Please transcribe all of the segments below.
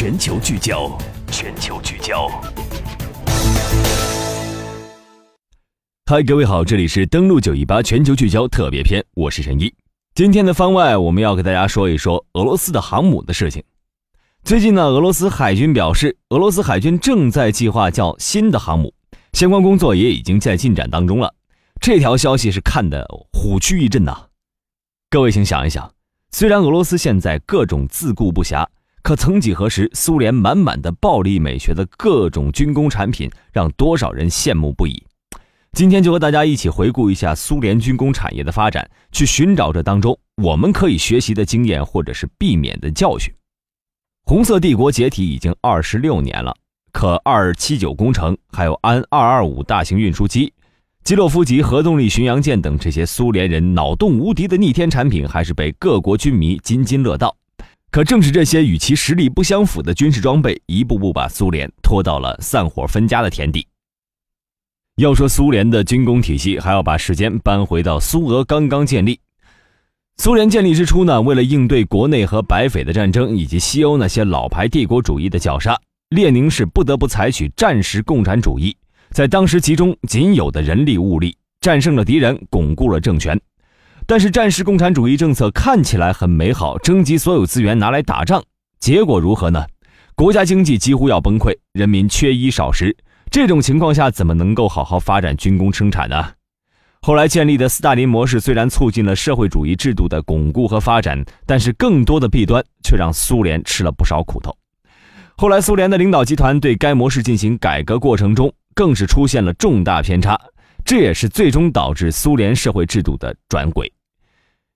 全球聚焦，全球聚焦。嗨，各位好，这里是登录九一八全球聚焦特别篇，我是陈一。今天的番外，我们要给大家说一说俄罗斯的航母的事情。最近呢，俄罗斯海军表示，俄罗斯海军正在计划叫新的航母，相关工作也已经在进展当中了。这条消息是看得虎躯一震呐！各位请想一想，虽然俄罗斯现在各种自顾不暇。可曾几何时，苏联满满的暴力美学的各种军工产品，让多少人羡慕不已。今天就和大家一起回顾一下苏联军工产业的发展，去寻找这当中我们可以学习的经验，或者是避免的教训。红色帝国解体已经二十六年了，可二七九工程，还有安二二五大型运输机、基洛夫级核动力巡洋舰等这些苏联人脑洞无敌的逆天产品，还是被各国军迷津津乐道。可正是这些与其实力不相符的军事装备，一步步把苏联拖到了散伙分家的田地。要说苏联的军工体系，还要把时间搬回到苏俄刚刚建立。苏联建立之初呢，为了应对国内和白匪的战争，以及西欧那些老牌帝国主义的绞杀，列宁是不得不采取战时共产主义，在当时集中仅有的人力物力，战胜了敌人，巩固了政权。但是战时共产主义政策看起来很美好，征集所有资源拿来打仗，结果如何呢？国家经济几乎要崩溃，人民缺衣少食，这种情况下怎么能够好好发展军工生产呢？后来建立的斯大林模式虽然促进了社会主义制度的巩固和发展，但是更多的弊端却让苏联吃了不少苦头。后来苏联的领导集团对该模式进行改革过程中，更是出现了重大偏差，这也是最终导致苏联社会制度的转轨。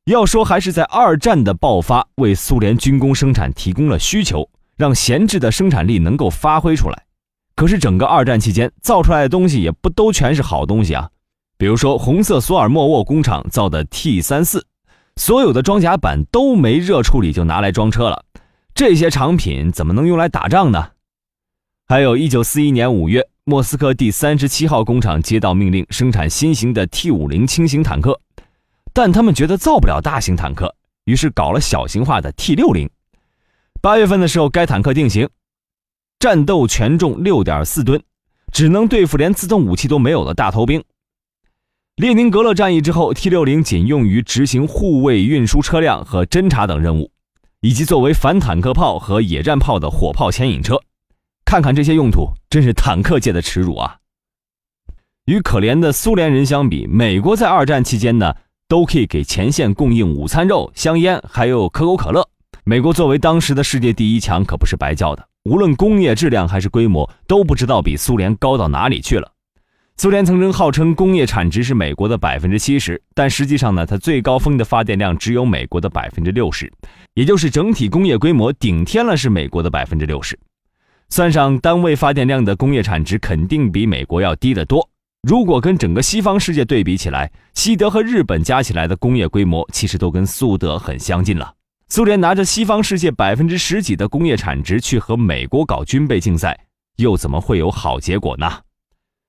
要说还是在二战的爆发为苏联军工生产提供了需求，让闲置的生产力能够发挥出来。可是整个二战期间造出来的东西也不都全是好东西啊。比如说红色索尔莫沃工厂造的 T 三四，所有的装甲板都没热处理就拿来装车了，这些产品怎么能用来打仗呢？还有一九四一年五月，莫斯科第三十七号工厂接到命令生产新型的 T 五零轻型坦克。但他们觉得造不了大型坦克，于是搞了小型化的 T 六零。八月份的时候，该坦克定型，战斗全重六点四吨，只能对付连自动武器都没有的大头兵。列宁格勒战役之后，T 六零仅用于执行护卫运输车辆和侦察等任务，以及作为反坦克炮和野战炮的火炮牵引车。看看这些用途，真是坦克界的耻辱啊！与可怜的苏联人相比，美国在二战期间呢？都可以给前线供应午餐肉、香烟，还有可口可乐。美国作为当时的世界第一强，可不是白叫的。无论工业质量还是规模，都不知道比苏联高到哪里去了。苏联曾经号称工业产值是美国的百分之七十，但实际上呢，它最高峰的发电量只有美国的百分之六十，也就是整体工业规模顶天了是美国的百分之六十。算上单位发电量的工业产值，肯定比美国要低得多。如果跟整个西方世界对比起来，西德和日本加起来的工业规模其实都跟苏德很相近了。苏联拿着西方世界百分之十几的工业产值去和美国搞军备竞赛，又怎么会有好结果呢？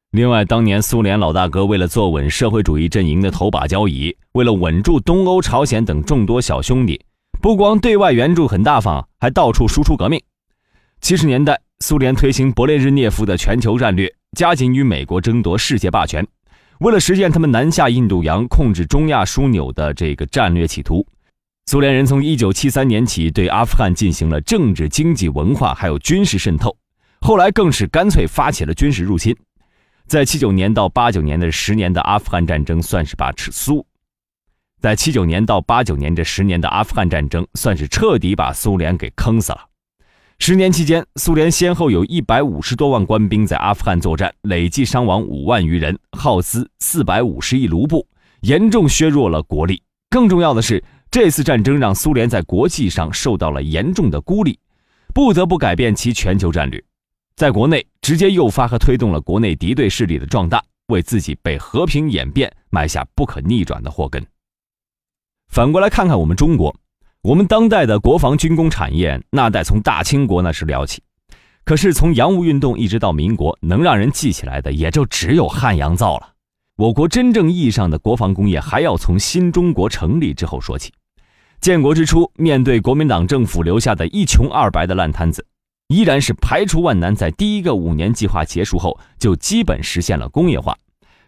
另外，当年苏联老大哥为了坐稳社会主义阵营的头把交椅，为了稳住东欧、朝鲜等众多小兄弟，不光对外援助很大方，还到处输出革命。七十年代，苏联推行勃列日涅夫的全球战略。加紧与美国争夺世界霸权，为了实现他们南下印度洋、控制中亚枢纽的这个战略企图，苏联人从1973年起对阿富汗进行了政治、经济、文化还有军事渗透，后来更是干脆发起了军事入侵。在79年到89年的十年的阿富汗战争，算是把苏，在79年到89年这十年的阿富汗战争，算是彻底把苏联给坑死了。十年期间，苏联先后有一百五十多万官兵在阿富汗作战，累计伤亡五万余人，耗资四百五十亿卢布，严重削弱了国力。更重要的是，这次战争让苏联在国际上受到了严重的孤立，不得不改变其全球战略。在国内，直接诱发和推动了国内敌对势力的壮大，为自己被和平演变埋下不可逆转的祸根。反过来看看我们中国。我们当代的国防军工产业，那得从大清国那时聊起。可是从洋务运动一直到民国，能让人记起来的也就只有汉阳造了。我国真正意义上的国防工业，还要从新中国成立之后说起。建国之初，面对国民党政府留下的一穷二白的烂摊子，依然是排除万难，在第一个五年计划结束后就基本实现了工业化，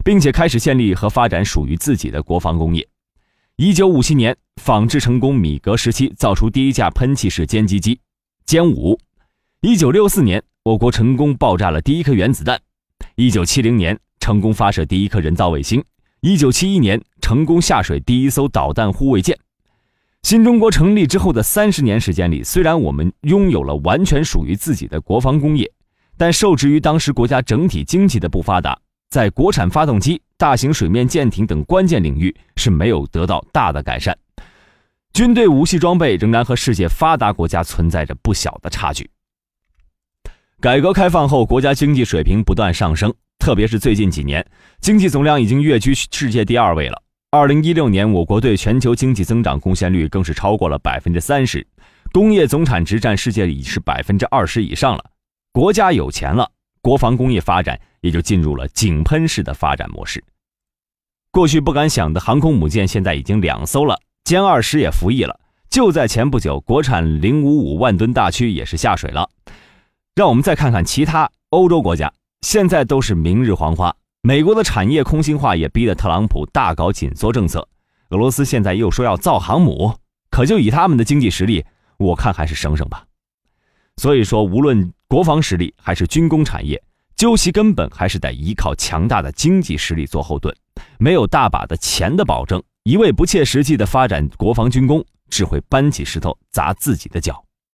并且开始建立和发展属于自己的国防工业。一九五七年，仿制成功米格十七造出第一架喷气式歼击机歼五。一九六四年，我国成功爆炸了第一颗原子弹。一九七零年，成功发射第一颗人造卫星。一九七一年，成功下水第一艘导弹护卫舰。新中国成立之后的三十年时间里，虽然我们拥有了完全属于自己的国防工业，但受制于当时国家整体经济的不发达，在国产发动机。大型水面舰艇等关键领域是没有得到大的改善，军队武器装备仍然和世界发达国家存在着不小的差距。改革开放后，国家经济水平不断上升，特别是最近几年，经济总量已经跃居世界第二位了。二零一六年，我国对全球经济增长贡献率更是超过了百分之三十，工业总产值占世界已是百分之二十以上了。国家有钱了，国防工业发展。也就进入了井喷式的发展模式。过去不敢想的航空母舰，现在已经两艘了，歼二十也服役了。就在前不久，国产零五五万吨大驱也是下水了。让我们再看看其他欧洲国家，现在都是明日黄花。美国的产业空心化也逼得特朗普大搞紧缩政策。俄罗斯现在又说要造航母，可就以他们的经济实力，我看还是省省吧。所以说，无论国防实力还是军工产业。究其根本，还是得依靠强大的经济实力做后盾。没有大把的钱的保证，一味不切实际的发展国防军工，只会搬起石头砸自己的脚。